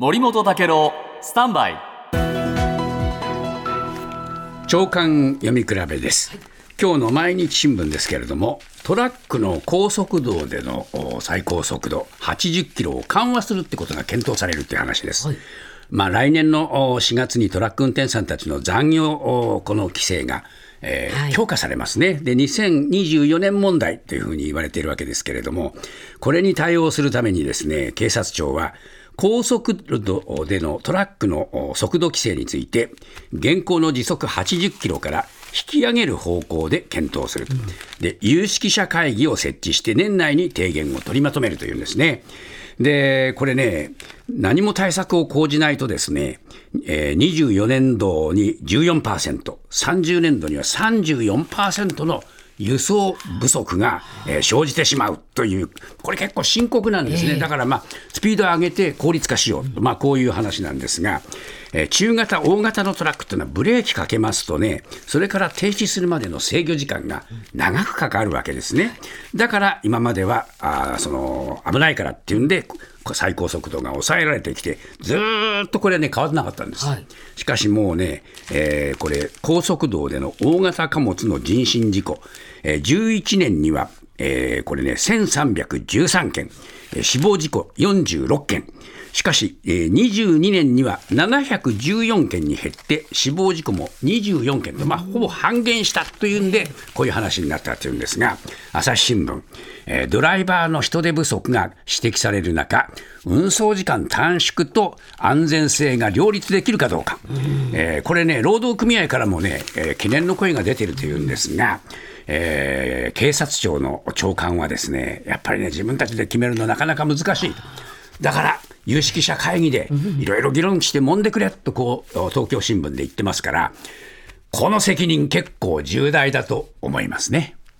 森本武郎スタンバイ。長官読み比べです、今日の毎日新聞ですけれどもトラックの高速道でのお最高速度80キロを緩和するってことが検討されるっていう話です、まあ、来年のお4月にトラック運転手さんたちの残業おこの規制がえーはい。強化されますね。で、2024年問題というふうに言われているわけですけれども、これに対応するためにですね、警察庁は、高速度でのトラックのお速度規制について、現行の時速80キロから引き上げる方向で検討すると。で、有識者会議を設置して、年内に提言を取りまとめるというんですね。で、これね、何も対策を講じないとですね、えー24年度に14%、30年度には34%の輸送不足が、えー生じてしまうという、これ結構深刻なんですね。だからまあ、スピードを上げて効率化しようと、まあこういう話なんですが、えー中型、大型のトラックというのはブレーキかけますとね、それから停止するまでの制御時間が長くかかるわけですね。だから今までは、あーその危ないからっていうんで、こ最高速度が抑えられてきて、ずーっとこれね、変わってなかったんです。はいしかしもうね、えーこれ、高速道での大型貨物の人身事故、えー11年には、えーこれね、1313件、死亡事故46件、しかし、えー22年には714件に減って、死亡事故も24件と、まあ、ほぼ半減したというんで、こういう話になったというんですが、朝日新聞、ドライバーの人手不足が指摘される中、運送時間短縮と安全性が両立できるかどうか、えーこれね、労働組合からもね、えー懸念の声が出てるというんですが、えー警察庁の長官はですね、やっぱりね、自分たちで決めるのなかなか難しい。だから、有識者会議でいろいろ議論して揉んでくれとこう東京新聞で言ってますから、この責任結構重大だと思いますね。